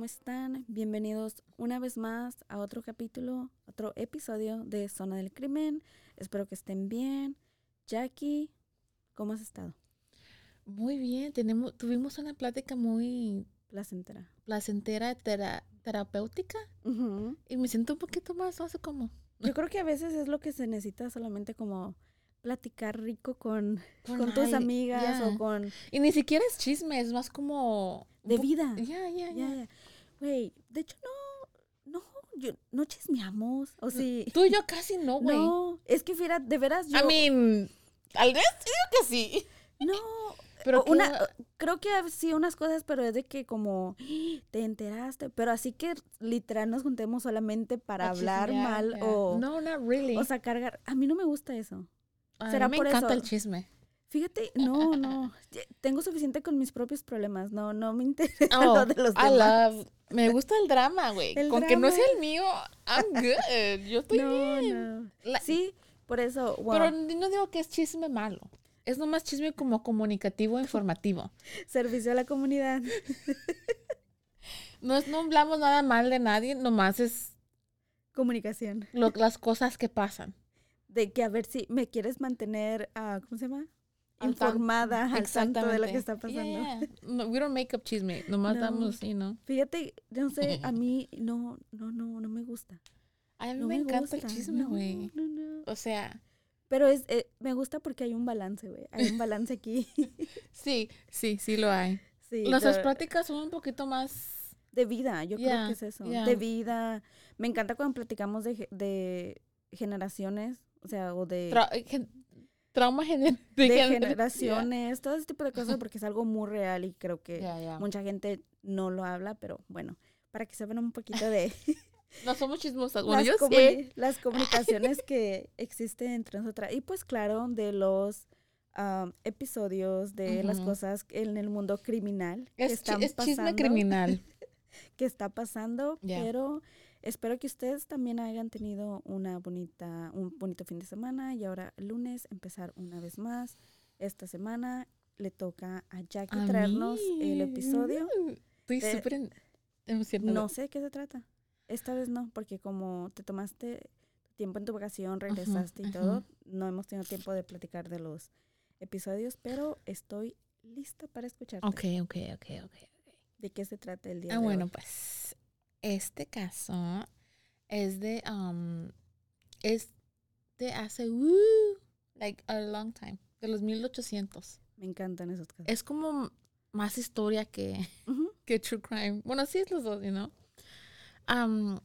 ¿Cómo están? Bienvenidos una vez más a otro capítulo, otro episodio de Zona del Crimen. Espero que estén bien. Jackie, ¿cómo has estado? Muy bien, tenemos, tuvimos una plática muy Placentera. placentera, tera- terapéutica y me siento un poquito más, no sé cómo. Yo creo que a veces es lo que se necesita solamente como platicar rico con, Con con tus amigas o con Y ni siquiera es chisme, es más como... de vida. Ya, ya. ya. Güey, de hecho no, no, yo, no chismeamos. O sí. Tú y yo casi no, güey. No, es que fiera, de veras yo. I mean, tal vez digo que sí. no, Pero una, que- creo que sí unas cosas, pero es de que como te enteraste, pero así que literal nos juntemos solamente para a hablar chismear, mal o, No, not really. o sacar, gar- a mí no me gusta eso. A mí me por encanta eso. el chisme. Fíjate, no, no, tengo suficiente con mis propios problemas, no, no me interesa Oh, lo de los I demás. love- me gusta el drama, güey. Con que no sea el mío, I'm good. Yo estoy No, bien. no. La- Sí, por eso, wow, Pero no digo que es chisme malo. Es nomás chisme como comunicativo, informativo. servicio a la comunidad. No, es, no hablamos nada mal de nadie, nomás es Comunicación. lo- las cosas que pasan. De que a ver si me quieres mantener, ah, ¿cómo se llama? Informada al tanto de lo que está pasando. Yeah, yeah. No, we don't make up chisme, nomás No. damos, you know. Fíjate, no sé, a mí no, no, no, no me gusta. A mí No me, me, encanta gusta. el chisme, No, güey. No, no. O sea, Pero es, eh, me gusta porque hay un balance, güey. Hay un balance aquí. sí, sí, sí lo hay. sí, Nuestras de, prácticas son un poquito más... de vida, yo creo que es eso. De vida. Me encanta cuando platicamos de, de generaciones, o sea, o de, tra- trauma gener- de gener- generaciones, todo ese tipo de cosas, porque es algo muy real y creo que Yeah, yeah. mucha gente no lo habla, pero bueno, para que sepan un poquito de No somos chismosas. Bueno, las, yo las comunicaciones que existen entre nosotras. Y pues claro, de los am, episodios, de las cosas en el mundo criminal que Es, están es chisme pasando, criminal. que está pasando, pero espero que ustedes también hayan tenido una bonita, un bonito fin de semana y ahora lunes empezar una vez más. Esta semana le toca a Jackie A traernos el episodio. Estoy súper emocionada. No sé de qué se trata. Esta vez no, porque como te tomaste tiempo en tu vacación, regresaste y todo, no hemos tenido tiempo de platicar de los episodios, pero estoy lista para escucharte. Ok, ok, ok, ok. ¿De qué se trata el día Ah, de bueno, hoy? pues este caso es de, um, es de hace, uh, like a long time, de los 1800. Me encantan esos casos. Es como más historia que, que true crime. Bueno, sí es los dos, you know. Um,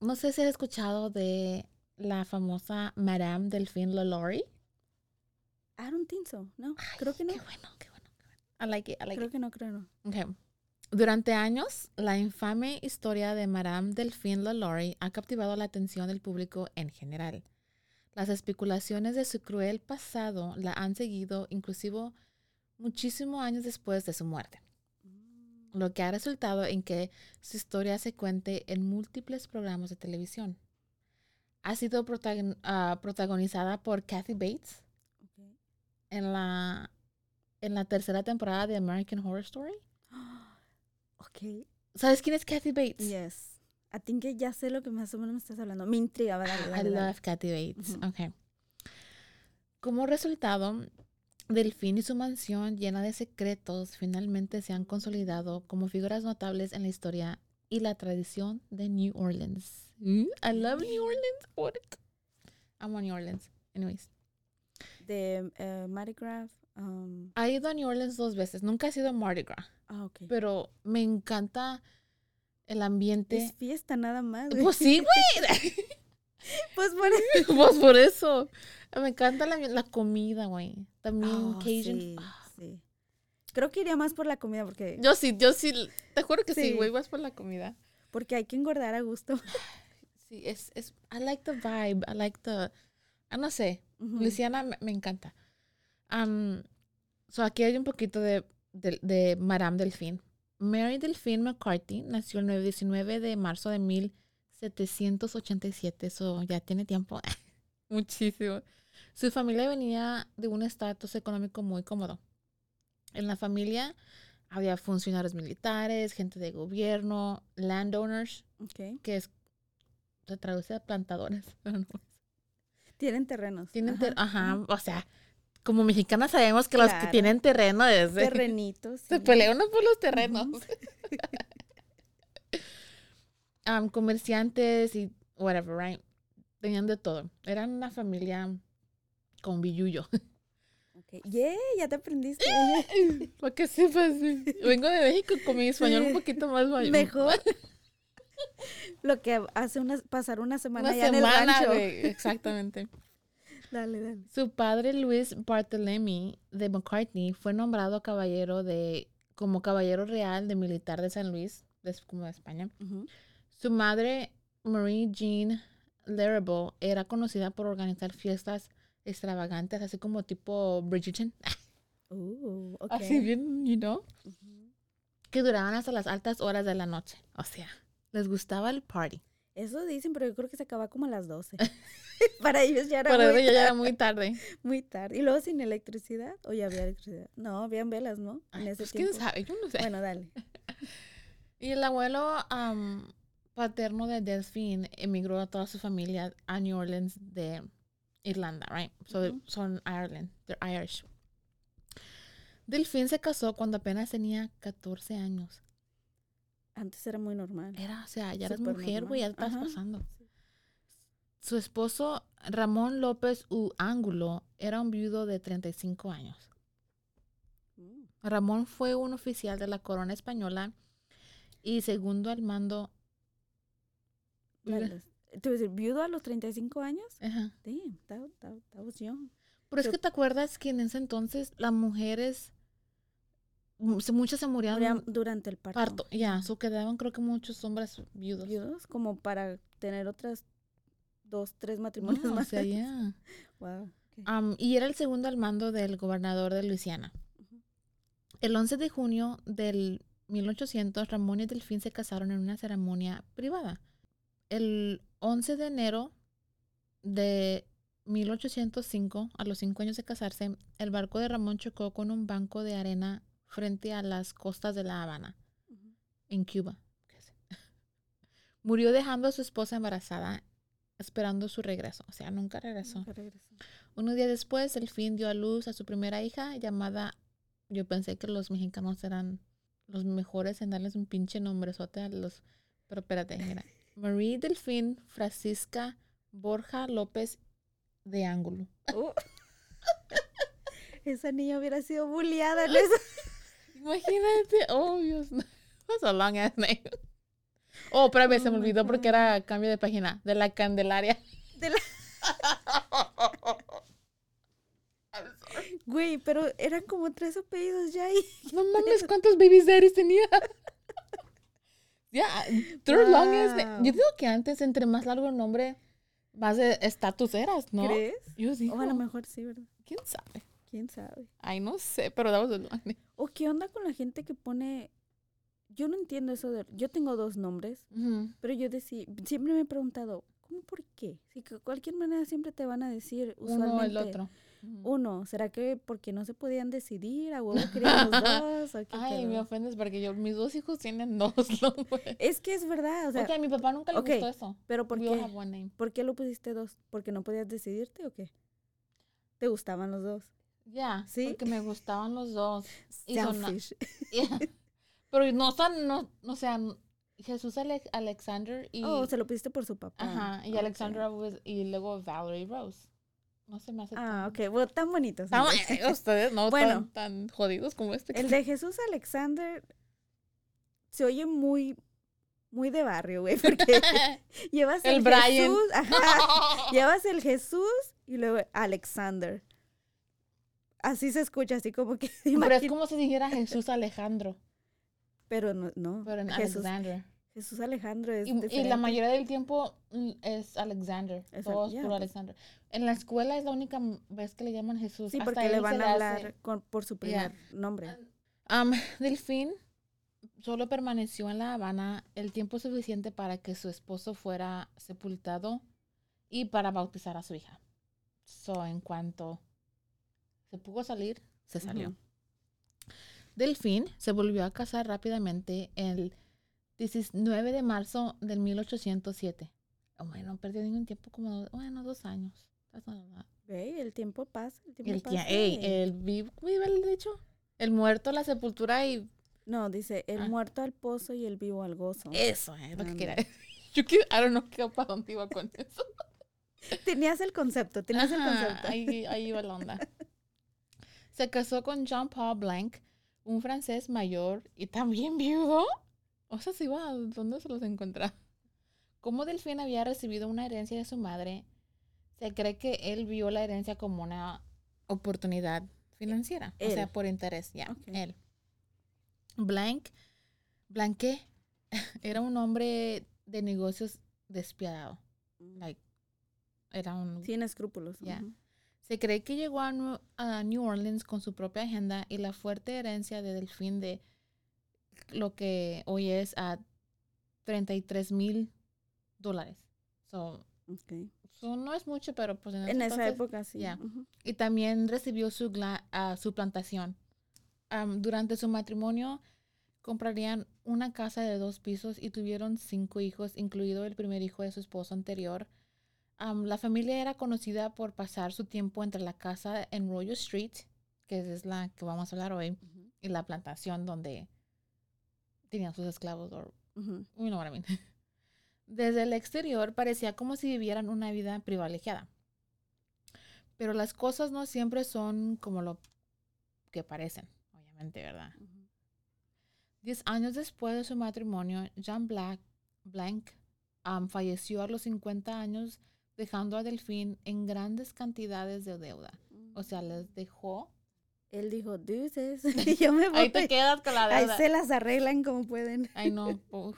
no sé si has escuchado de la famosa Madame Delphine LaLaurie. I don't think so, no, Ay, creo que no. Qué bueno, qué bueno, qué bueno. I like it, I like Creo it. que no, creo no. Okay. Durante años, la infame historia de Madame Delphine LaLaurie ha captivado la atención del público en general. Las especulaciones de su cruel pasado la han seguido inclusive muchísimos años después de su muerte, lo que ha resultado en que su historia se cuente en múltiples programas de televisión. Ha sido protagon- ah, protagonizada por Kathy Bates en la, en la tercera temporada de American Horror Story. Ok, ¿Sabes quién es Kathy Bates? yes. I think que ya sé lo que más o menos me estás hablando. Me intriga, dale, I dale, love Kathy Bates. Okay. Como resultado, Delfín y su mansión llena de secretos finalmente se han consolidado como figuras notables en la historia y la tradición de New Orleans. Mm, I love New Orleans. What? Want New Orleans. Anyways. De eh, Mardi Gras. um, He ido a New Orleans dos veces. Nunca he sido a Mardi Gras. ah, ok. Pero me encanta el ambiente. Es fiesta nada más. güey. Pues sí, güey. Pues por eso. pues por eso. Me encanta la, la comida, güey. También Oh, Cajun. sí, Ah, sí. Creo que iría más por la comida porque, Yo sí, yo sí. Te juro que sí, Sí. güey. Vas por la comida. porque hay que engordar a gusto. Sí, es, es. I like the vibe. I like the. ah, no sé. Ujú. Luisiana me, me encanta. Am, so aquí hay un poquito de, de, de Madame Delphine. Mary Delphine McCarthy nació el 9 19 de marzo de 1787. Eso ya tiene tiempo. Muchísimo. Su familia venía de un estatus económico muy cómodo. En la familia había funcionarios militares, gente de gobierno, landowners, Ok. que es, se traduce a plantadores. Tienen terrenos. tienen ter- ajá, ajá. o sea, como mexicanas sabemos que los que tienen terreno es Terrenitos. se sí. pelean uno por los terrenos. Am, comerciantes y whatever, right? Tenían de todo. Eran una familia con billuyo. Ok. Yeah, ya te aprendiste. Para que sepas, vengo de México con mi español un poquito más mayor. Mejor. Lo que hace una, pasar una semana Una ya en el semana, rancho. Exactamente. Dale, dale. Su padre Luis Barthelemy de McCartney fue nombrado caballero de como caballero real de militar de San Luis, de- como de España. Su madre Marie Jean Larrable era conocida por organizar fiestas extravagantes, así como tipo Bridgerton, Uh, ok. así bien, you know, que duraban hasta las altas horas de la noche. O sea, les gustaba el party. Eso dicen, pero yo creo que se acaba como a las 12. Para ellos ya era Pero muy, ya era muy tarde. muy tarde. Y luego sin electricidad. ¿O ya había electricidad? No, habían velas, ¿no? En Ay, ese pues, quién tiempo. sabe, yo no sé. Bueno, dale. Y el abuelo am, paterno de Delphine emigró a toda su familia a New Orleans de Irlanda, right? So Ujú. son Ireland, they're Irish. Delphine se casó cuando apenas tenía 14 años. Antes era muy normal. Era, o sea, ya Súper mujer, güey, ya estás Ajá. casando. Su esposo, Ramón López U. Ángulo, era un viudo de 35 años. Mm. Ramón fue un oficial de la corona española y segundo al mando. Te decir, viudo a los 35 años. Ajá. Damn, that, that, that was young. Pero es que te acuerdas que en ese entonces las mujeres, muchas se morían Morían durante el parto. parto. Ya, so quedaban creo que muchos hombres viudos. Viudos, como para tener otras dos, tres matrimonios No, o más. sea, ya. Wow. y era el segundo al mando del gobernador de Luisiana. El 11 de junio del 1800, Ramón y Delfín se casaron en una ceremonia privada. El 11 de enero de 1805, a los cinco años de casarse, el barco de Ramón chocó con un banco de arena frente a las costas de La Habana, en Cuba. Murió dejando a su esposa embarazada, esperando su regreso. O sea, nunca regresó. Nunca regresó. Unos días después, Delfín dio a luz a su primera hija llamada. Yo pensé que los mexicanos eran los mejores en darles un pinche nombrezote a los. Pero espérate, mira. Marie Delfín Francisca Borja López de Ángulo. Uh. Esa niña hubiera sido bulliada en eso. Imagínate, oh Dios. That's a long ass name. Oh, espérame, se Oh me my olvidó porque era cambio de página. De la Candelaria. De la- Güey, pero eran como tres apellidos ya ahí. No mames, ¿cuántos babies daddies tenía? Ya, third longest. Wow. Yo digo que antes, entre más largo el nombre, más de estatus eras, ¿no? ¿Crees? Yo sí. O a lo mejor sí, ¿verdad? ¿Quién sabe? ¿Quién sabe? Ay, no sé, pero that was a long name. ¿O qué onda con la gente que pone... Yo no entiendo eso de... Yo tengo dos nombres, pero yo decí... siempre me he preguntado, ¿cómo por qué? Si de cualquier manera siempre te van a decir usualmente... Uno o el otro. Uno, ¿será que porque no se podían decidir? ¿A huevo querían los dos? ¿O qué Ay, me ofendes porque yo, mis dos hijos tienen dos nombres. Es que es verdad, o sea, a mi papá nunca le gustó eso. pero ¿por We qué? ¿Por qué lo pusiste dos? ¿Porque no podías decidirte o qué? te gustaban los dos. Ya, ¿Sí? porque me gustaban los dos. Y Selfish. Yeah. Pero no son, no, no o sea, Jesús Ale- Alexander y, Oh, se lo pediste por su papá. ajá, y Ok. Alexandra was- y luego Valerie Rose. No se me hace Ah, tan- ok. Bueno, tan bonitos. Tan- eh, ustedes no Bueno. tan, tan jodidos como este. El de Jesús Alexander se oye muy, muy de barrio, güey, porque llevas El el, Brian. Jesús, ajá, llevas el Jesús y luego Alexander. Así se escucha, así como que Pero es como si dijera Jesús Alejandro, pero no, no. pero en Jesús, Alexander. Jesús Alejandro es Y, y la mayoría del tiempo mm, es Alexander. Es Todos por. Alexander. En la escuela es la única vez que le llaman Jesús. Sí, Hasta porque le van a hablar con- por su primer nombre. Am, Delfín solo permaneció en La Habana el tiempo suficiente para que su esposo fuera sepultado y para bautizar a su hija. So, en cuanto se pudo salir, se salió. Ujú. Delfín se volvió a casar rápidamente el 19 de marzo del 1807. Oh, bueno, no perdió ningún tiempo, como, bueno, dos años. A. Ve, el tiempo pasa, el tiempo El, pasa. que- ey, el vivo, ¿cómo iba el dicho? El muerto, la sepultura y No, dice, el Ah. muerto al pozo y el vivo al gozo. Eso es lo que quería. Yo que, I don't know qué, para dónde iba con eso. Tenías el concepto, tenías el Ajá, concepto. Ahí, ahí iba la onda. Se casó con Jean-Paul Blanc, un francés mayor y también viudo. O sea, se iba, ¿dónde se los encontraba? Como Delfín había recibido una herencia de su madre, se cree que él vio la herencia como una oportunidad financiera. O sea, por interés, ya, Ok. él. Blanc, Blanque, era un hombre de negocios despiadado. Like, era un Sin escrúpulos. Se cree que llegó a New, a New Orleans con su propia agenda y la fuerte herencia de Delfín de lo que hoy es a 33 mil dólares. So, Ok. so no es mucho, pero pues en, esa época sí. Y también recibió su, su plantación. Am, durante su matrimonio comprarían una casa de dos pisos y tuvieron cinco hijos, incluido el primer hijo de su esposo anterior. Am, la familia era conocida por pasar su tiempo entre la casa en Royal Street, que es la que vamos a hablar hoy, y la plantación donde tenían sus esclavos. Or, Ujú. you know what I mean. Desde el exterior parecía como si vivieran una vida privilegiada. Pero las cosas no siempre son como lo que parecen, obviamente, ¿verdad? Diez años después de su matrimonio, Jean Black, Blanc am, falleció a los 50 años, dejando a Delfín en grandes cantidades de deuda. O sea, les dejó. Él dijo, deuces, y yo me voy. Ahí te quedas con la Ahí deuda. se las arreglan como pueden. Ay, no. Por,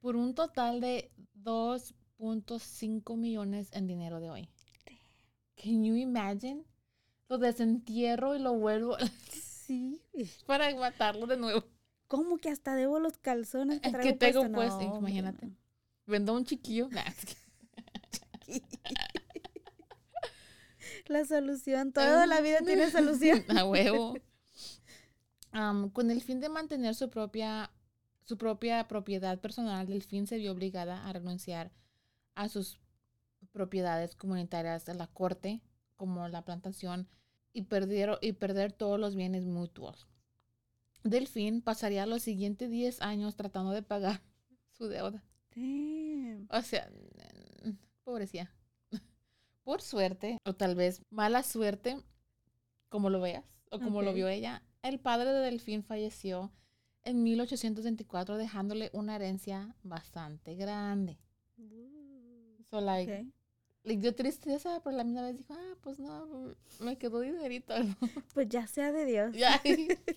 por un total de 2.5 millones en dinero de hoy. Can you imagine? Lo desentierro y lo vuelvo Sí. para matarlo de nuevo. ¿Cómo que hasta debo los calzones que Es traigo que tengo puesto? puesto, No, imagínate. no. Vendo a un chiquillo. Nah, es que- La solución, toda la vida tiene solución. A huevo. Con el fin de mantener su propia, su propia propiedad personal, Delfín se vio obligada a renunciar a sus propiedades comunitarias de la corte, como la plantación, y, perdieron, y perder todos los bienes mutuos. Delfín pasaría los siguientes 10 años tratando de pagar su deuda. Damn. O sea, pobrecía. Por suerte, o tal vez mala suerte, como lo veas, o como lo vio ella, el padre de Delfín falleció en 1824, dejándole una herencia bastante grande. So, like, Ok. le dio tristeza, pero la misma vez dijo, ah, pues no, me quedó dinerito. ¿no?". Pues ya sea de Dios.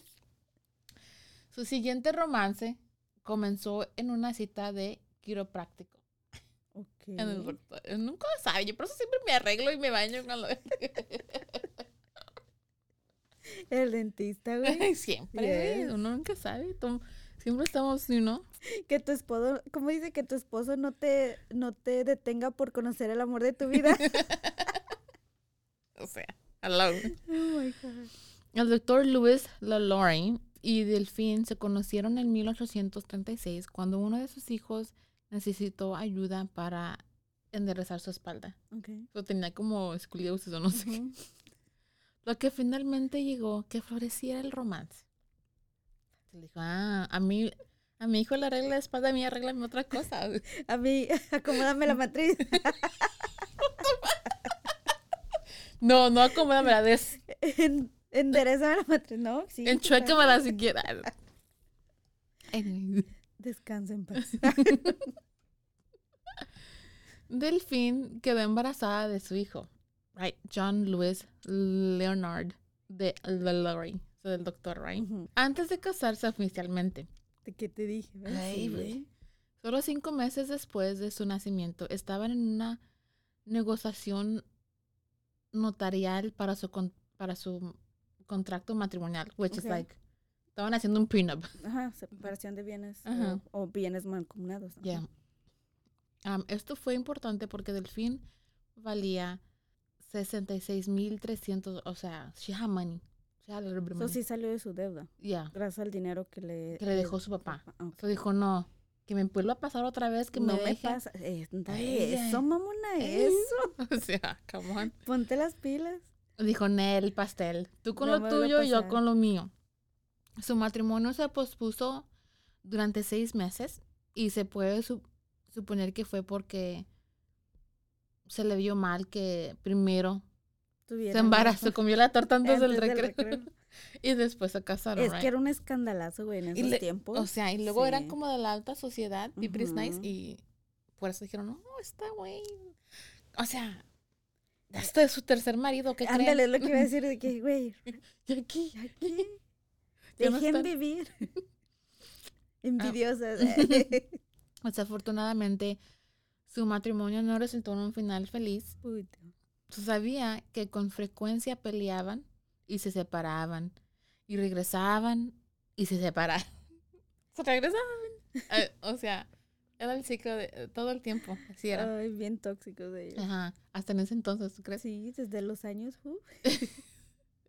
Su siguiente romance comenzó en una cita de quiropráctico. Ok. En el doctor. Eh, Nunca sabe, yo por eso siempre me arreglo y me baño con lo El dentista, güey. Siempre, güey, uno nunca sabe. Siempre estamos, you know. Que tu esposo, ¿cómo dice? Que tu esposo no te, no te detenga por conocer el amor de tu vida. O sea, hello. oh my God. El doctor Louis LaLaurie y Delfín se conocieron en 1836 cuando uno de sus hijos necesitó ayuda para enderezar su espalda. Ok. So, tenía como escoliosis o no sé. qué. Lo que finalmente llegó, que floreciera el romance. Le dijo, ah, a mí, a mi hijo le arregla la espalda, a mí arréglame otra cosa. A mí, acomódame la matriz. No, no acomódame la des. En- Enderezame la matriz. No, sí. Enchuécamela siquiera. Descansa en paz. Delphine quedó embarazada de su hijo, right? John Louis Leonard de Lowry, so del doctor, right? Ujú. Antes de casarse oficialmente. ¿De qué te dije? Ay, güey. Solo cinco meses después de su nacimiento, estaban en una negociación notarial para su, con- para su contrato matrimonial, which is Ok. like, estaban haciendo un prenup. Ajá, separación de bienes o- Ajá. o, bienes mancomunados. ajá. Yeah. Um, esto fue importante porque Delfín valía 66,300, o sea, she had money. She had money. sí salió de su deuda, Yeah. gracias al dinero que le, Que le dejó su papá. So dijo, no, que me vuelva a pasar otra vez, que no me me deje. pasa. Eh, eso, mamona, eso. o sea, come on. Ponte las pilas. Dijo, Nel, pastel. Tú con No lo tuyo y yo con lo mío. Su matrimonio se pospuso durante seis meses y se puede su- suponer que fue porque se le vio mal que primero se embarazó, comió la torta antes, del, recreo, recreo. y después se casaron. Es right? que era un escandalazo, güey, en Y esos tiempos. O sea, y luego eran como de la alta sociedad, people is nice, Ujú. y por eso dijeron, no, está güey. O sea, este es su tercer marido, ¿qué creen? Ándale, es lo que iba a decir de que, güey, Y aquí, ¿ya qué? No Dejen están. vivir. Ah. Envidiosas. Desafortunadamente, su matrimonio no resultó en un final feliz. Puta. Sabía que con frecuencia peleaban y se separaban. Y regresaban y se separaban. Se regresaban. Eh, o sea, era el ciclo de eh, todo el tiempo. Así era. Ay, bien tóxicos de ellos. Ajá. Hasta en ese entonces, ¿tú crees? Sí, desde los años, uh,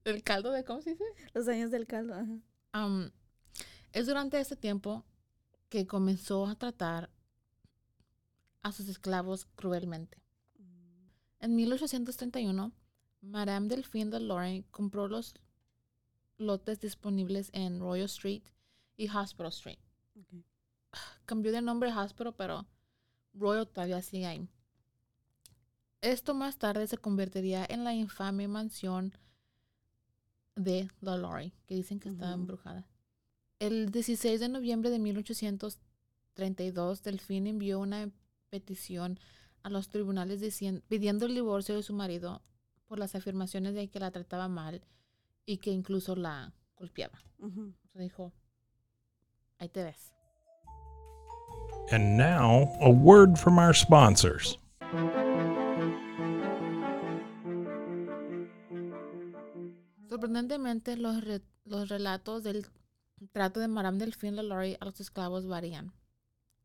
El caldo de, ¿cómo se dice? los años del caldo. Ajá. Am, es durante este tiempo que comenzó a tratar a sus esclavos cruelmente. En 1831, Madame Delphine de Lorraine compró los lotes disponibles en Royal Street y Hospital Street. Cambió de nombre a Hospital, pero Royal todavía sigue ahí. Esto más tarde se convertiría en la infame mansión de la Lorraine, que dicen que está Ujú. embrujada. El 16 de noviembre de 1832, Delphine envió una petición a los tribunales dicien- pidiendo el divorcio de su marido por las afirmaciones de que la trataba mal y que incluso la golpeaba. Se dijo, ahí te ves. And now, a word from our sponsors. Sorprendentemente, los, re- los relatos del trato de Madame Delphine LaLaurie a los esclavos varían.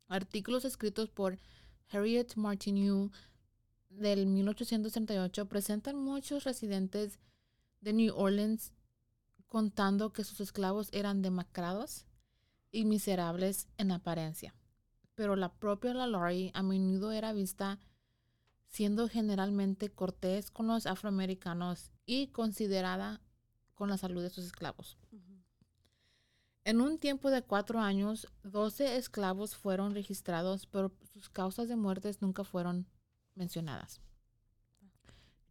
Artículos escritos por Harriet Martineau del 1838 presentan muchos residentes de New Orleans contando que sus esclavos eran demacrados y miserables en apariencia. Pero la propia LaLaurie a menudo era vista siendo generalmente cortés con los afroamericanos y considerada con la salud de sus esclavos. En un tiempo de cuatro años, 12 esclavos fueron registrados, pero sus causas de muertes nunca fueron mencionadas.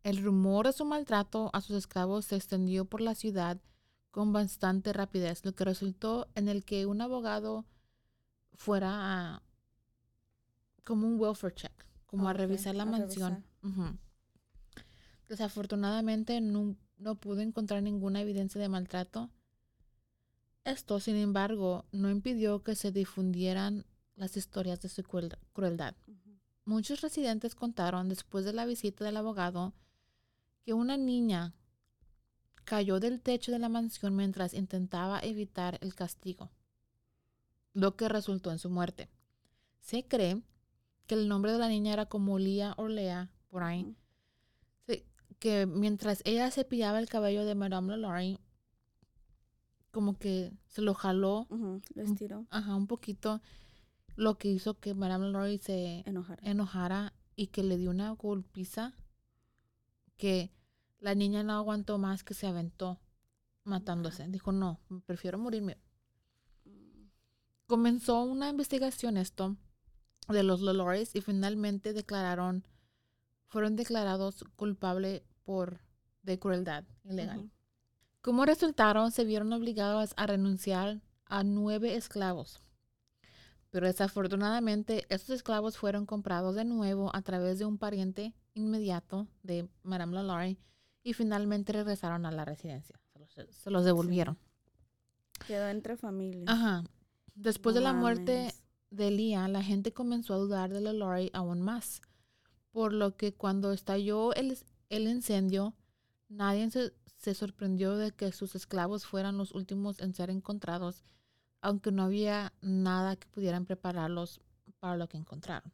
El rumor de su maltrato a sus esclavos se extendió por la ciudad con bastante rapidez, lo que resultó en el que un abogado fuera a, como un welfare check, como a revisar la a mansión. Desafortunadamente no, no pudo encontrar ninguna evidencia de maltrato. Esto, sin embargo, no impidió que se difundieran las historias de su cruel- crueldad. Muchos residentes contaron después de la visita del abogado que una niña cayó del techo de la mansión mientras intentaba evitar el castigo, lo que resultó en su muerte. Se cree que el nombre de la niña era como Lía o Lea, por ahí, que mientras ella cepillaba el cabello de Madame LaLaurie, como que se lo jaló. Lo estiró. ajá, un poquito, lo que hizo que Madame LaLaurie se Enojar. enojara y que le dio una golpiza que La niña no aguantó más que se aventó matándose. Dijo, no, prefiero morirme. Comenzó una investigación esto de los Lolores y finalmente declararon, fueron declarados culpables por de crueldad ilegal. Como resultado, se vieron obligados a renunciar a nueve esclavos. Pero desafortunadamente, estos esclavos fueron comprados de nuevo a través de un pariente inmediato de Madame Lalaurie y finalmente regresaron a la residencia. Se los, se los devolvieron. Quedó entre familias. Ajá. Después No de la muerte mames. de Leah, la gente comenzó a dudar de Lalaurie aún más. Por lo que cuando estalló el, el incendio, nadie se, se sorprendió de que sus esclavos fueran los últimos en ser encontrados, aunque no había nada que pudieran prepararlos para lo que encontraron.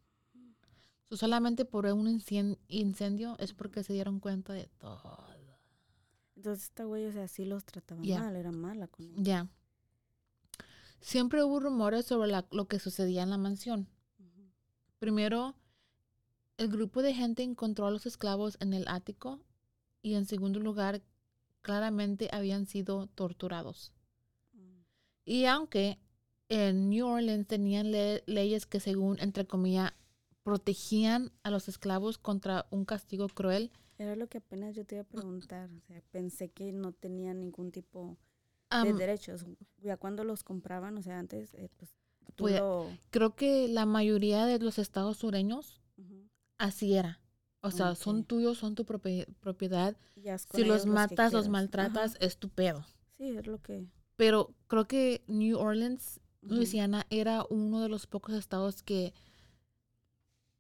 So, solamente por un incendio es porque se dieron cuenta de todo. Entonces esta güey, o sea, sí los trataba Ya. mal, era mala con ellos. Ya. Siempre hubo rumores sobre la- lo que sucedía en la mansión. Primero, el grupo de gente encontró a los esclavos en el ático y en segundo lugar, claramente habían sido torturados. Mm. Y aunque en New Orleans tenían le- leyes que según, entre comillas, protegían a los esclavos contra un castigo cruel, Era lo que apenas yo te iba a preguntar. O sea, pensé que no tenían ningún tipo de derechos. Ya cuando los compraban, o sea, antes, eh, pues tú Pues, lo... creo que la mayoría de los estados sureños. Así era. O sea, son tuyos, son tu propi- propiedad. Si los matas, los maltratas, Ajá. es tu pedo. Sí, es lo que... Pero creo que New Orleans, ujú. Luisiana, era uno de los pocos estados que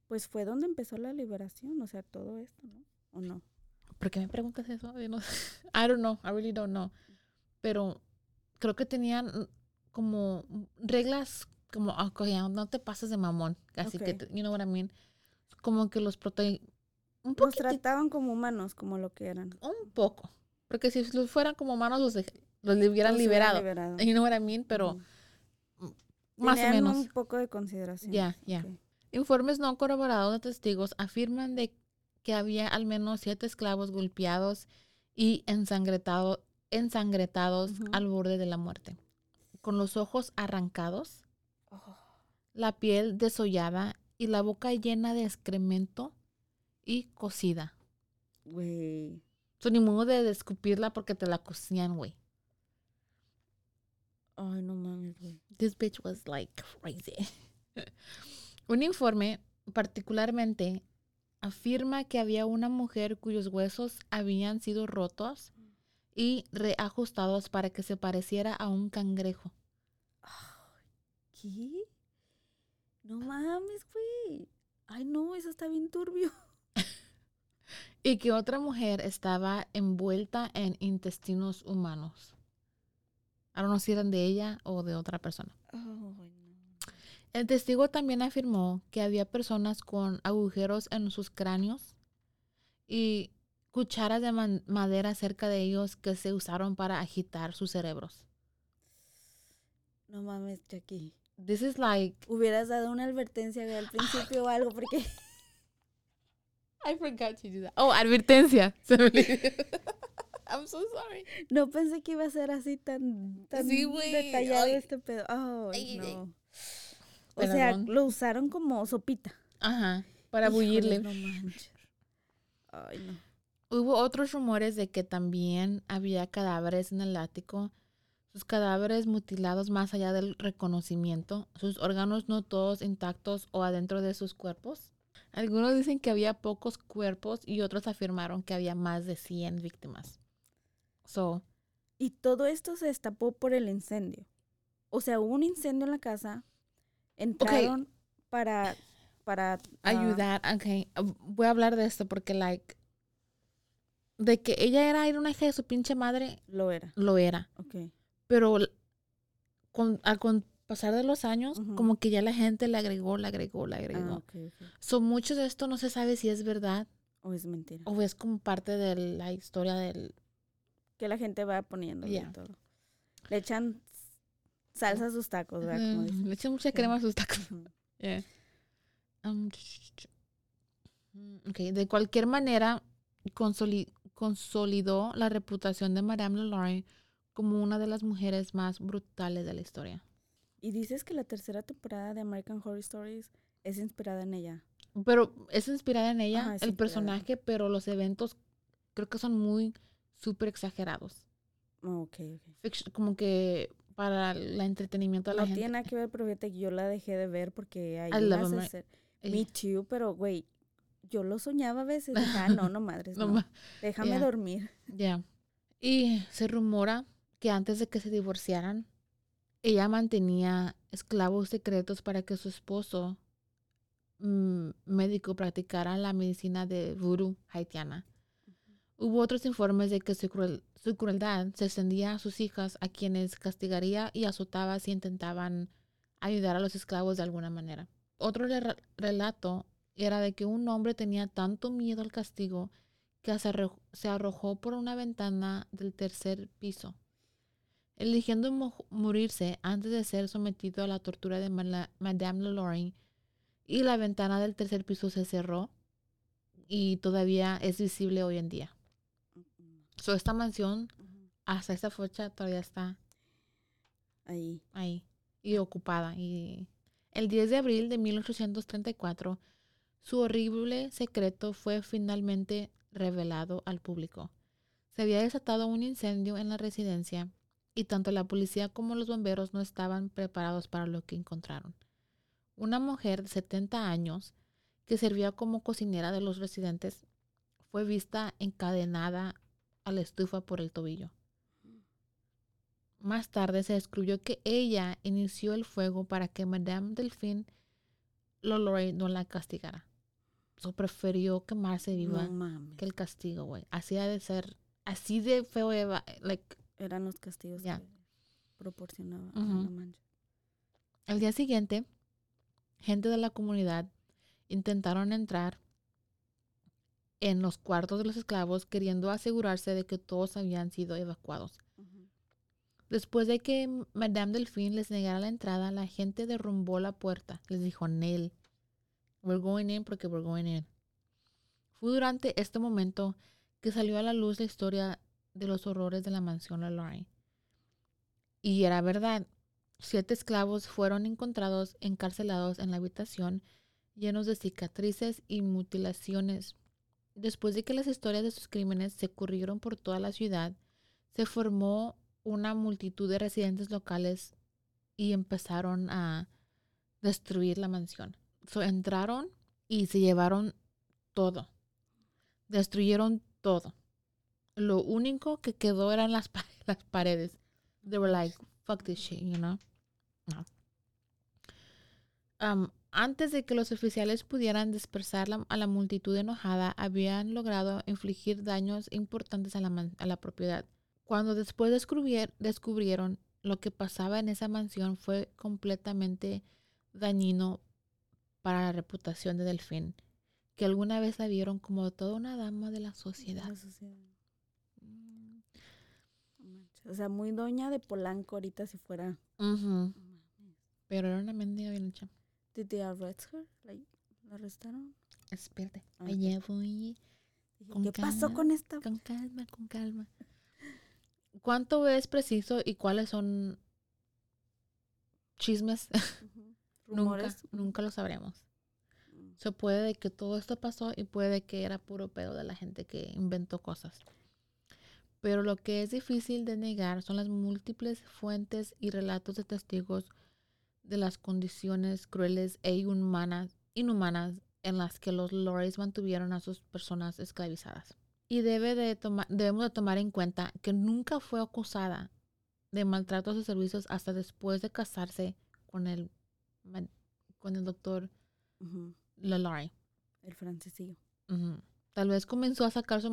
Pues fue donde empezó la liberación, o sea, todo esto, ¿no? ¿O no? ¿Por qué me preguntas eso? No- I don't know. I really don't know. Pero creo que tenían como reglas como, ah, ok, ya, no te pases de mamón. Así que, you know what I mean? Como que los protege un Los trataban como humanos, como lo que eran. un poco. Porque si los fueran como humanos, los, dej- los hubieran Los liberado. liberado. You know what I mean? Pero más o menos. un poco de consideración. Ya, ya. Informes no corroborados de testigos afirman de que había al menos siete esclavos golpeados y ensangrentado- ensangrentados Ujú. al borde de la muerte, con los ojos arrancados, Oh, la piel desollada y la boca llena de excremento y cocida. Güey. So, ni modo de escupirla porque te la cocían, güey. Ay, no mames, güey. This bitch was like crazy. Un informe particularmente afirma que había una mujer cuyos huesos habían sido rotos y reajustados para que se pareciera a un cangrejo. ¿Qué? No mames, güey. Ay, no, eso está bien turbio. Y que otra mujer estaba envuelta en intestinos humanos. Don't know si eran de ella o de otra persona. No. El testigo también afirmó que había personas con agujeros en sus cráneos y cucharas de madera cerca de ellos que se usaron para agitar sus cerebros. No mames, Jackie. This is like Hubieras dado una advertencia al principio o algo, porque I forgot to do that. Oh, advertencia. I'm so sorry. no pensé que iba a ser así tan, tan Sí, detallado Ay. este pedo. Ay, Ay, no. O sea, Perdón. lo usaron como sopita. Ajá, para bullirle. No manches. Ay, no. Hubo otros rumores de que también había cadáveres en el ático, sus cadáveres mutilados más allá del reconocimiento, sus órganos no todos intactos o adentro de sus cuerpos. Algunos dicen que había pocos cuerpos y otros afirmaron que había más de 100 víctimas. So, Y todo esto se destapó por el incendio. O sea, hubo un incendio en la casa. Entraron para, para ah, ayudar, ok, voy a hablar de esto porque, like, de que ella era era una hija de su pinche madre, Lo era. lo era. Ok. Pero con, al con pasar de los años, como que ya la gente le agregó, le agregó, le Ah, agregó. ok, ok. So, mucho de esto no se sabe si es verdad O es mentira. o es como parte de la historia del... Que la gente va poniendo y Ya. todo. Le echan salsa a sus tacos, ¿verdad? Le echan mucha crema a sus tacos. Yeah. Um, ch- ch- ch- Mm, ok, de cualquier manera, consoli- consolidó la reputación de Madame LaLaurie como una de las mujeres más brutales de la historia. Y dices que la tercera temporada de American Horror Stories es inspirada en ella. Pero es inspirada en ella, Ajá, es el inspirada. personaje, pero los eventos creo que son muy súper exagerados. Oh, ok, ok. Fict- Como que para el entretenimiento de la No gente. tiene nada que ver, pero fíjate que yo la dejé de ver porque Amer- escen- Eh, Me too, pero güey, yo lo soñaba a veces. Dije, ah, no, no madres, no no. Déjame Yeah. dormir. Ya. Y se rumora que antes de que se divorciaran, ella mantenía esclavos secretos para que su esposo, mm, médico, practicara la medicina de voodoo haitiana. Hubo otros informes de que su, cruel- su crueldad se extendía a sus hijas, a quienes castigaría y azotaba si intentaban ayudar a los esclavos de alguna manera. Otro re- relato era de que un hombre tenía tanto miedo al castigo que se arro- se arrojó por una ventana del tercer piso, eligiendo mo- morirse antes de ser sometido a la tortura de Mala- Madame LaLaurie. Y la ventana del tercer piso se cerró y todavía es visible hoy en día. So, esta mansión hasta esta fecha todavía está Ahí. ahí y ocupada. Y el 10 de abril de 1834, su horrible secreto fue finalmente revelado al público. Se había desatado un incendio en la residencia y tanto la policía como los bomberos no estaban preparados para lo que encontraron. Una mujer de 70 años que servía como cocinera de los residentes fue vista encadenada a la estufa por el tobillo. Más tarde se descubrió que ella inició el fuego para que Madame Delphine LaLaurie no la castigara. So prefirió quemarse viva No que el castigo, güey. Así ha de ser, así de feo, Eva, like, Eran los castigos Ya. que proporcionaba. Manches. Al día siguiente, gente de la comunidad intentaron entrar en los cuartos de los esclavos queriendo asegurarse de que todos habían sido evacuados. Después de que Madame Delphine les negara la entrada, la gente derrumbó la puerta. Les dijo, Nel, we're going in porque we're going in. Fue durante este momento que salió a la luz la historia de los horrores de la mansión LaLaurie. Y era verdad. Siete esclavos fueron encontrados encarcelados en la habitación, llenos de cicatrices y mutilaciones. Después de que las historias de sus crímenes se corrieron por toda la ciudad, se formó una multitud de residentes locales y empezaron a destruir la mansión. So, entraron y se llevaron todo. Destruyeron todo. Lo único que quedó eran las, las paredes. They were like, fuck this shit, you know? No. Um, antes de que los oficiales pudieran dispersar la- a la multitud enojada, habían logrado infligir daños importantes a la, a la propiedad. Cuando después descubrier- descubrieron lo que pasaba en esa mansión fue completamente dañino para la reputación de Delfín, que alguna vez la vieron como toda una dama de la sociedad. La sociedad. O sea, muy doña de Polanco ahorita si fuera. Pero era una mendiga bien hecha. Did they arrest her? Like, ¿La arrestaron? Espérate, Ah, allá voy. Con ¿Qué pasó con esta? Con calma, con calma. ¿Cuánto es preciso y cuáles son chismes? Rumores. nunca lo sabremos. Mm. Se puede de que todo esto pasó y puede de que era puro pedo de la gente que inventó cosas. Pero lo que es difícil de negar son las múltiples fuentes y relatos de testigos de las condiciones crueles e inhumanas, inhumanas en las que los Lorries mantuvieron a sus personas esclavizadas. Y debe de toma- debemos de tomar en cuenta que nunca fue acusada de maltratos o servicios hasta después de casarse con el, con el doctor. Lalaurie. El francesillo. Tal vez comenzó a sacar su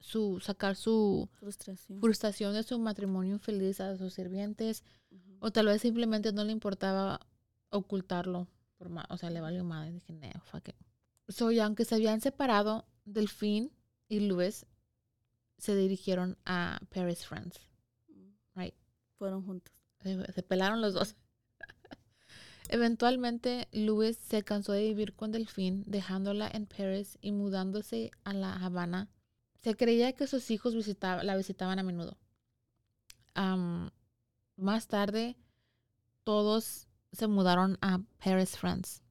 su sacar su Frustración. frustración de su matrimonio infeliz a sus sirvientes Ujú. o tal vez simplemente no le importaba ocultarlo por ma- o sea le valió madre dije no fuck it". so y aunque se habían separado Delphine y Louis se dirigieron a Paris France right Fueron juntos. se, se pelaron los dos. Eventualmente, Louis se cansó de vivir con Delphine, dejándola en Paris y mudándose a La Habana. Se creía que sus hijos visitaba- la visitaban a menudo. Más tarde, todos se mudaron a Paris, France,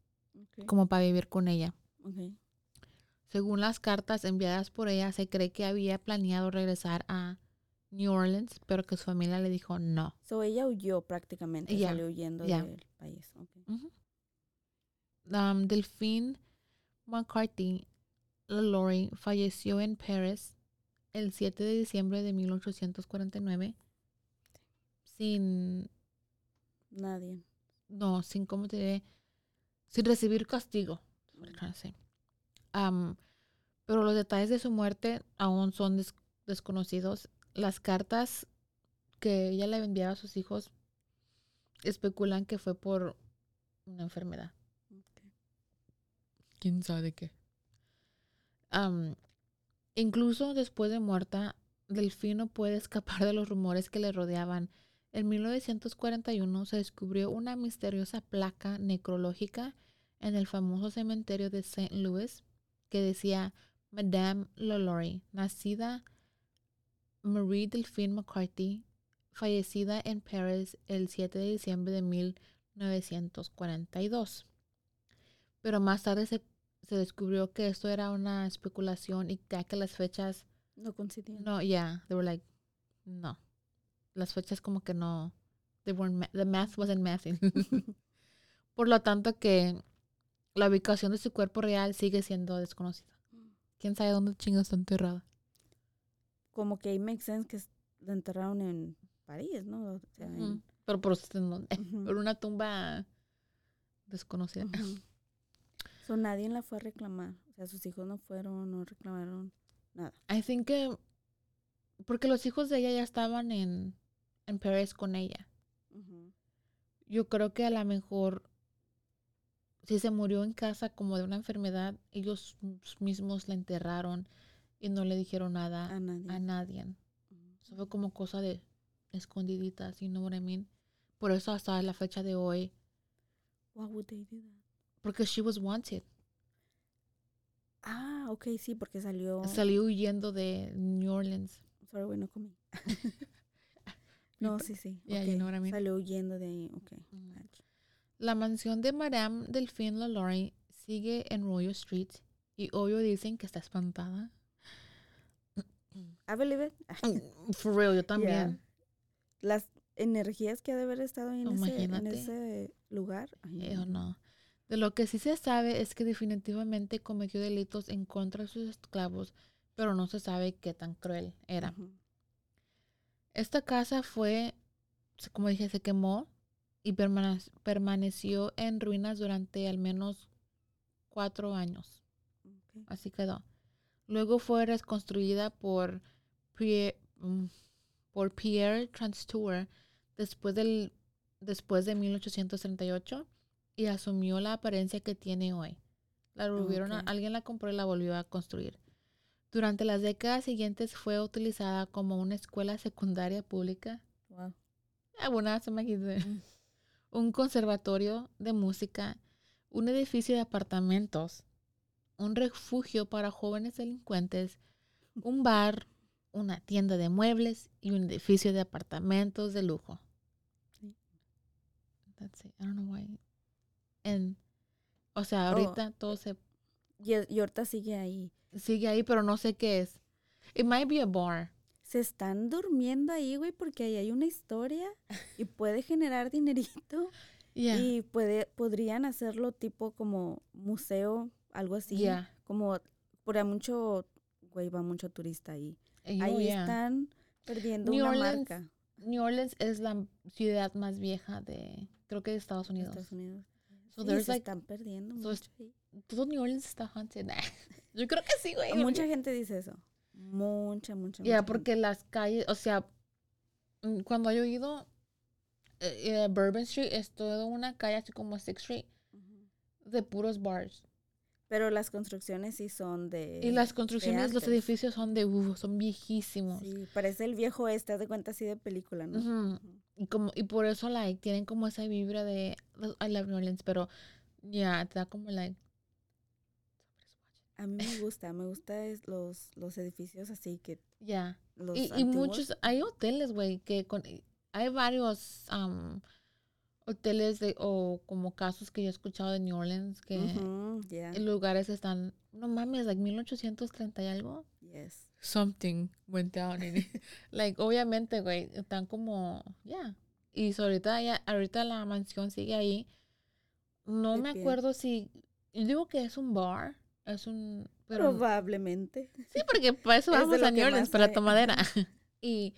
como para vivir con ella. Según las cartas enviadas por ella, se cree que había planeado regresar a New Orleans, pero que su familia le dijo no. So ella huyó prácticamente, salió huyendo del país. Um, Delphine McCarthy LaLaurie falleció en Paris el 7 de diciembre de 1849 sin, Nadie. no, sin, ¿cómo te diré? Sin recibir castigo. Um, pero los detalles de su muerte aún son des- desconocidos. Las cartas que ella le enviaba a sus hijos especulan que fue por una enfermedad. Quién sabe qué. Am, incluso después de muerta, Delfino puede escapar de los rumores que le rodeaban. En 1941 se descubrió una misteriosa placa necrológica en el famoso cementerio de St. Louis que decía Madame LaLaurie, nacida Marie Delphine McCarthy, fallecida en Paris el 7 de diciembre de 1942. Pero más tarde se, se descubrió que esto era una especulación y ya que las fechas, No coincidían. no, yeah, they were like, no. Las fechas como que no, they weren't, the math wasn't mathing. Por lo tanto que la ubicación de su cuerpo real sigue siendo desconocida. ¿Quién sabe dónde chingo está enterrada? Como que ahí makes sense que la enterraron en París, ¿no? O sea, en- Ujú. Pero por, por una tumba desconocida. So, nadie la fue a reclamar. O sea, sus hijos no fueron, no reclamaron nada. I think que porque los hijos de ella ya estaban en, en Paris con ella. Yo creo que a lo mejor si se murió en casa como de una enfermedad, ellos mismos la enterraron y no le dijeron nada A nadie. a nadie. Eso fue como cosa de escondiditas, you know what I mean? Por eso hasta la fecha de hoy, Why would they do that? Porque she was wanted. Ah, ok, sí, porque salió. Salió huyendo de New Orleans. Sorry, güey, no comí. no, sí, sí. Yeah, ok, you know what I mean. Salió huyendo de ahí, ok. La mansión de Madame Delphine LaLaurie sigue en Royal Street y obvio dicen que está espantada. I believe it. For real, yo también. Las energías que ha de haber estado en, ese, en ese lugar. ay, Eh, o no. De lo que sí se sabe es que definitivamente cometió delitos en contra de sus esclavos, pero no se sabe qué tan cruel era. Esta casa fue, como dije, se quemó y permane- permaneció en ruinas durante al menos cuatro años. Así quedó. Luego fue reconstruida por Pierre, mm, por Pierre Transtour después, del, después de 1838 y asumió la apariencia que tiene hoy. La volvieron a- alguien la compró y la volvió a construir. Durante las décadas siguientes fue utilizada como una escuela secundaria pública, Wow. Ah. Mm. un conservatorio de música, un edificio de apartamentos, un refugio para jóvenes delincuentes, un bar, una tienda de muebles y un edificio de apartamentos de lujo. That's it. I don't know why. En, o sea, Oh. ahorita todo se Y, y ahorita sigue ahí. sigue ahí, pero no sé qué es. It might be a bar. Se están durmiendo ahí, güey, porque ahí hay una historia y puede generar dinerito. Yeah. Y puede, podrían hacerlo tipo como museo, algo así. Yeah. Como, hay mucho, güey, va mucho turista ahí. Ahí oh, yeah. están perdiendo New una Orleans, marca. New Orleans es la ciudad más vieja de, creo que de Estados Unidos. Estados Unidos. So there's se like- están perdiendo so mucho. Todo New Orleans está haunted. Yo creo que sí, güey. Mucha gente dice eso. Mucha, mucha, Ya, mucha porque las calles, o sea, mm, cuando yo he ido eh, eh, Bourbon Street, es toda una calle así como Sixth Street gente. Ujú. de puros bars. Pero las construcciones sí son de. y las construcciones, los edificios son de, uf, son viejísimos. Sí, parece el viejo este, de cuenta así de película, ¿no? Y, como, y por eso, like, tienen como esa vibra de, I love New Orleans, pero, ya, te da como, like, A mí me gusta, me gusta es los, los edificios así que Ya. los Y, muchos, hay hoteles, güey, que con, hay varios am, hoteles de, o como casos que yo he escuchado de New Orleans que yeah, lugares están, no mames, like 1830 y algo. yes. Something went down in it. like, obviamente, güey, están como, ya. Y so ahorita, ya, ahorita la mansión sigue ahí. No De me pie. acuerdo si, yo digo que es un bar, es un, pero Probablemente. Sí, porque para eso Es vamos a New Orleans, para hay, tomadera. y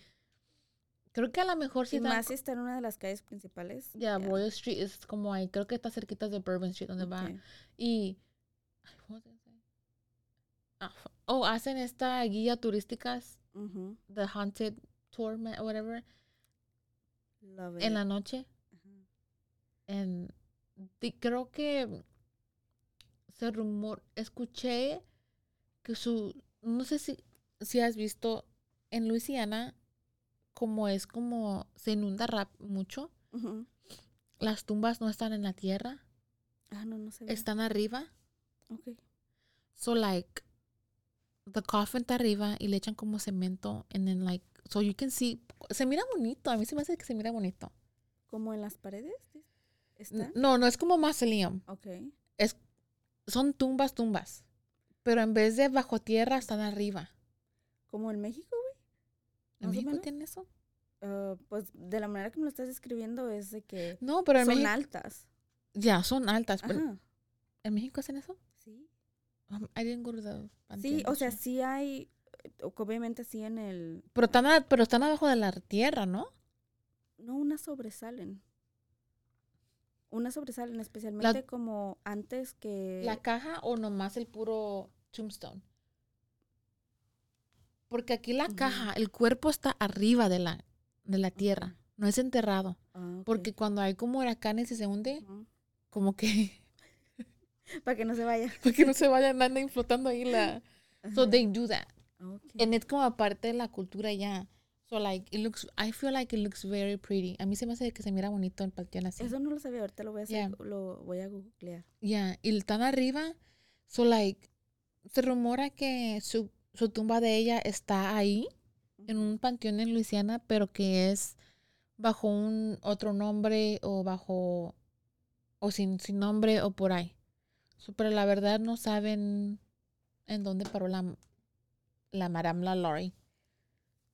creo que a lo mejor sí dan más si está en una de las calles principales. Ya, yeah, Royal Street es como ahí, creo que está cerquita de Bourbon Street, donde va. Y. Ah, oh, hacen esta guía turísticas, The Haunted Tour, whatever, love en it. la noche. En, di- creo que se rumor, escuché que su, no sé si, si has visto en Luisiana, como es como se inunda rap mucho, las tumbas no están en la tierra, Ah, no, no sé. están arriba. Ok. So like the coffin está arriba y le echan como cemento and then like so you can see se mira bonito, a mí se me hace que se mira bonito. ¿Como en las paredes? ¿Está? No, no es como mausoleum. Ok. Son tumbas, tumbas. Pero en vez de bajo tierra están arriba. ¿Como en México? ¿En ¿Más o México tienen eso? Ah, pues de la manera que me lo estás describiendo es de que No, pero en son México altas. ya son altas. pero. ¿En México hacen eso? Sí. Um, I didn't go to the Sí, o sea, sí hay, eh, obviamente sí en el... Pero están, a- pero están abajo de la tierra, ¿no? No, unas sobresalen. Unas sobresalen, especialmente como antes que... ¿La caja o nomás el puro tombstone? Porque aquí la caja, el cuerpo está arriba de la, de la tierra, no es enterrado. Ah. Porque cuando hay como huracanes y se hunde, como que Para que no se vaya. para que no se vayan anden flotando ahí la. So they do that. Ok. And it's como parte de la cultura ya. So like it looks, I feel like it looks very pretty. A mí se me hace que se mira bonito el panteón así. Eso no lo sabía, ahorita lo voy a hacer, Yeah. lo voy a googlear. Ya, y están arriba. So like se rumora que su, su tumba de ella está ahí en un panteón en Luisiana, pero que es bajo un otro nombre o bajo o sin, sin nombre o por ahí. So, pero la verdad no saben en dónde paró la la Madame la Laurie.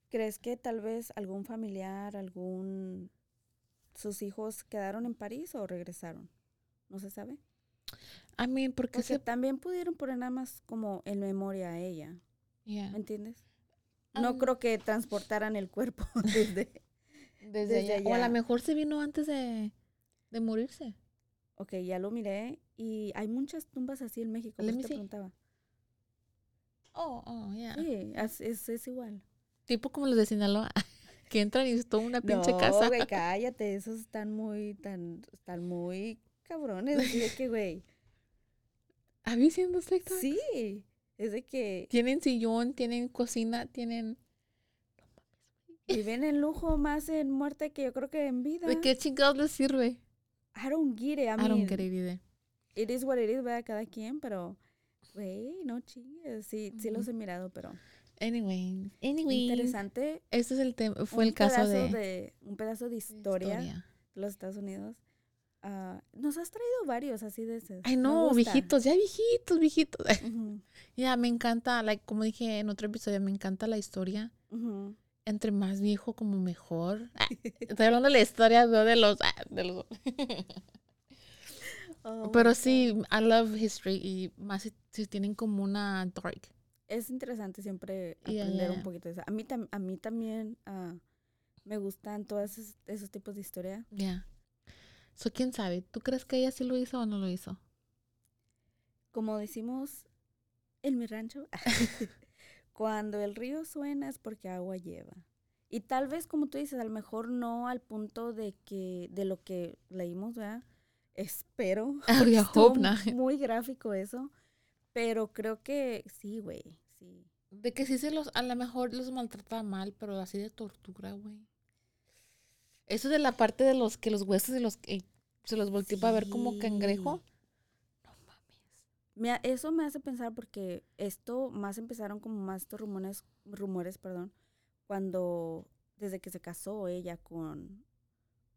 ¿Crees que tal vez algún familiar, algún... sus hijos quedaron en París o regresaron? ¿No se sabe? I mean, porque Porque se también pudieron poner nada más como en memoria a ella, yeah, ¿me entiendes? No creo que transportaran el cuerpo desde... desde, desde allá. O a lo mejor se vino antes de, de morirse. Ok, ya lo miré y hay muchas tumbas así en México, Let me te preguntaba. Oh, oh, yeah. Sí, es, es, es igual. Tipo como los de Sinaloa, que entran y es toda una pinche casa. No, güey, cállate, esos están muy, tan, están muy cabrones, así de que, güey, ¿Habéis viendo TikTok? sí, es de que Tienen sillón, tienen cocina, tienen... viven en lujo más en muerte que yo creo que en vida. ¿De qué chingados les sirve? I don't get it, I I, mean, don't get it either. it is what it is, ¿verdad? Cada quien, pero, güey, no chingues, sí, sí los he mirado, pero Anyway, anyway. interesante. Este es el tema, fue el caso pedazo de, Un pedazo de de historia, de los Estados Unidos. Ah, nos has traído varios así de esos. Ay, no, viejitos, ya viejitos, viejitos. Ya, me encanta, like, como dije en otro episodio, me encanta la historia. Entre más viejo, como mejor. Ah, estoy hablando de la historia no de los... ah, de los Oh Pero sí. I love history y más si, tienen como una dark. Es interesante siempre aprender yeah. un poquito de eso. A mí, a mí también ah, me gustan todos esos, esos tipos de historia. Ya. So, ¿quién sabe? ¿Tú crees que ella sí lo hizo o no lo hizo? Como decimos en mi rancho, cuando el río suena es porque agua lleva. Y tal vez, como tú dices, a lo mejor no al punto de que de lo que leímos, ¿verdad? Espero. Porque hope not. Muy gráfico eso. Pero creo que sí, güey. Sí. De que sí se los, a lo mejor los maltrata mal, pero así de tortura, güey. Eso de la parte de los que los huesos se los, eh, se los volteó para ver como cangrejo. Sí. No mames. Eso me hace pensar porque esto más empezaron como más estos rumores, rumores, perdón, cuando desde que se casó ella con,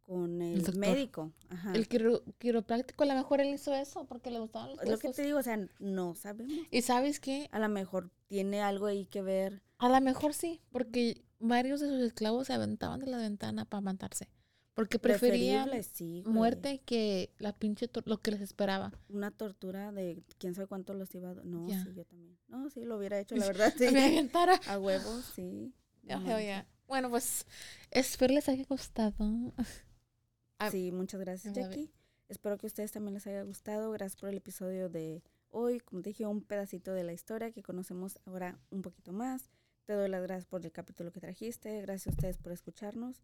con el, médico. Ajá. El quiro- quiropráctico a lo mejor él hizo eso porque le gustaban los Es lo que huesos. te digo, o sea, no sabemos. Y sabes qué? A lo mejor tiene algo ahí que ver. A lo mejor sí, porque varios de sus esclavos se aventaban de la ventana para matarse. Porque preferían sí, muerte que la pinche lo que les esperaba. Una tortura de quién sabe cuánto los iba a... No, sí, yo también. No, sí, lo hubiera hecho, la verdad, sí. Me aventara. A huevos, sí. No. Bueno, pues espero les haya gustado. Sí, muchas gracias. Jackie. Espero que a ustedes también les haya gustado. Gracias por el episodio de hoy. Como te dije, un pedacito de la historia que conocemos ahora un poquito más. Te doy las gracias por el capítulo que trajiste. Gracias a ustedes por escucharnos.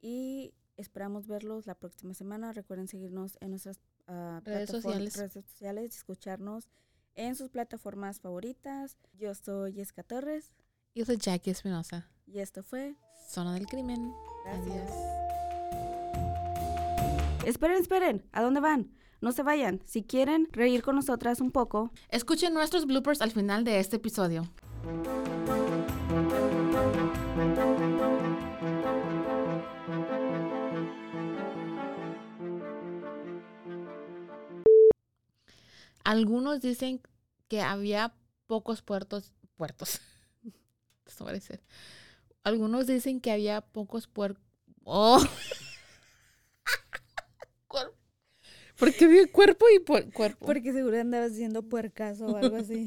Y esperamos verlos la próxima semana. Recuerden seguirnos en nuestras ah, Redes sociales. redes sociales y escucharnos en sus plataformas favoritas. Yo soy Jessica Torres Yo soy Jackie Espinosa. y esto fue Zona del crimen. Gracias. Adiós. Esperen, esperen. ¿A dónde van? No se vayan. Si quieren reír con nosotras un poco, Escuchen nuestros bloopers al final de este episodio. Algunos dicen que había pocos puertos, puertos. Esto va a decir. Algunos dicen que había pocos puertos. Oh. Porque había cuerpo y puer- cuerpo. porque seguro andabas haciendo puercaso o algo así.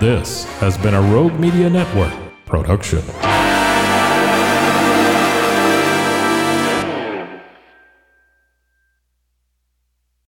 This has been a Rogue Media Network production.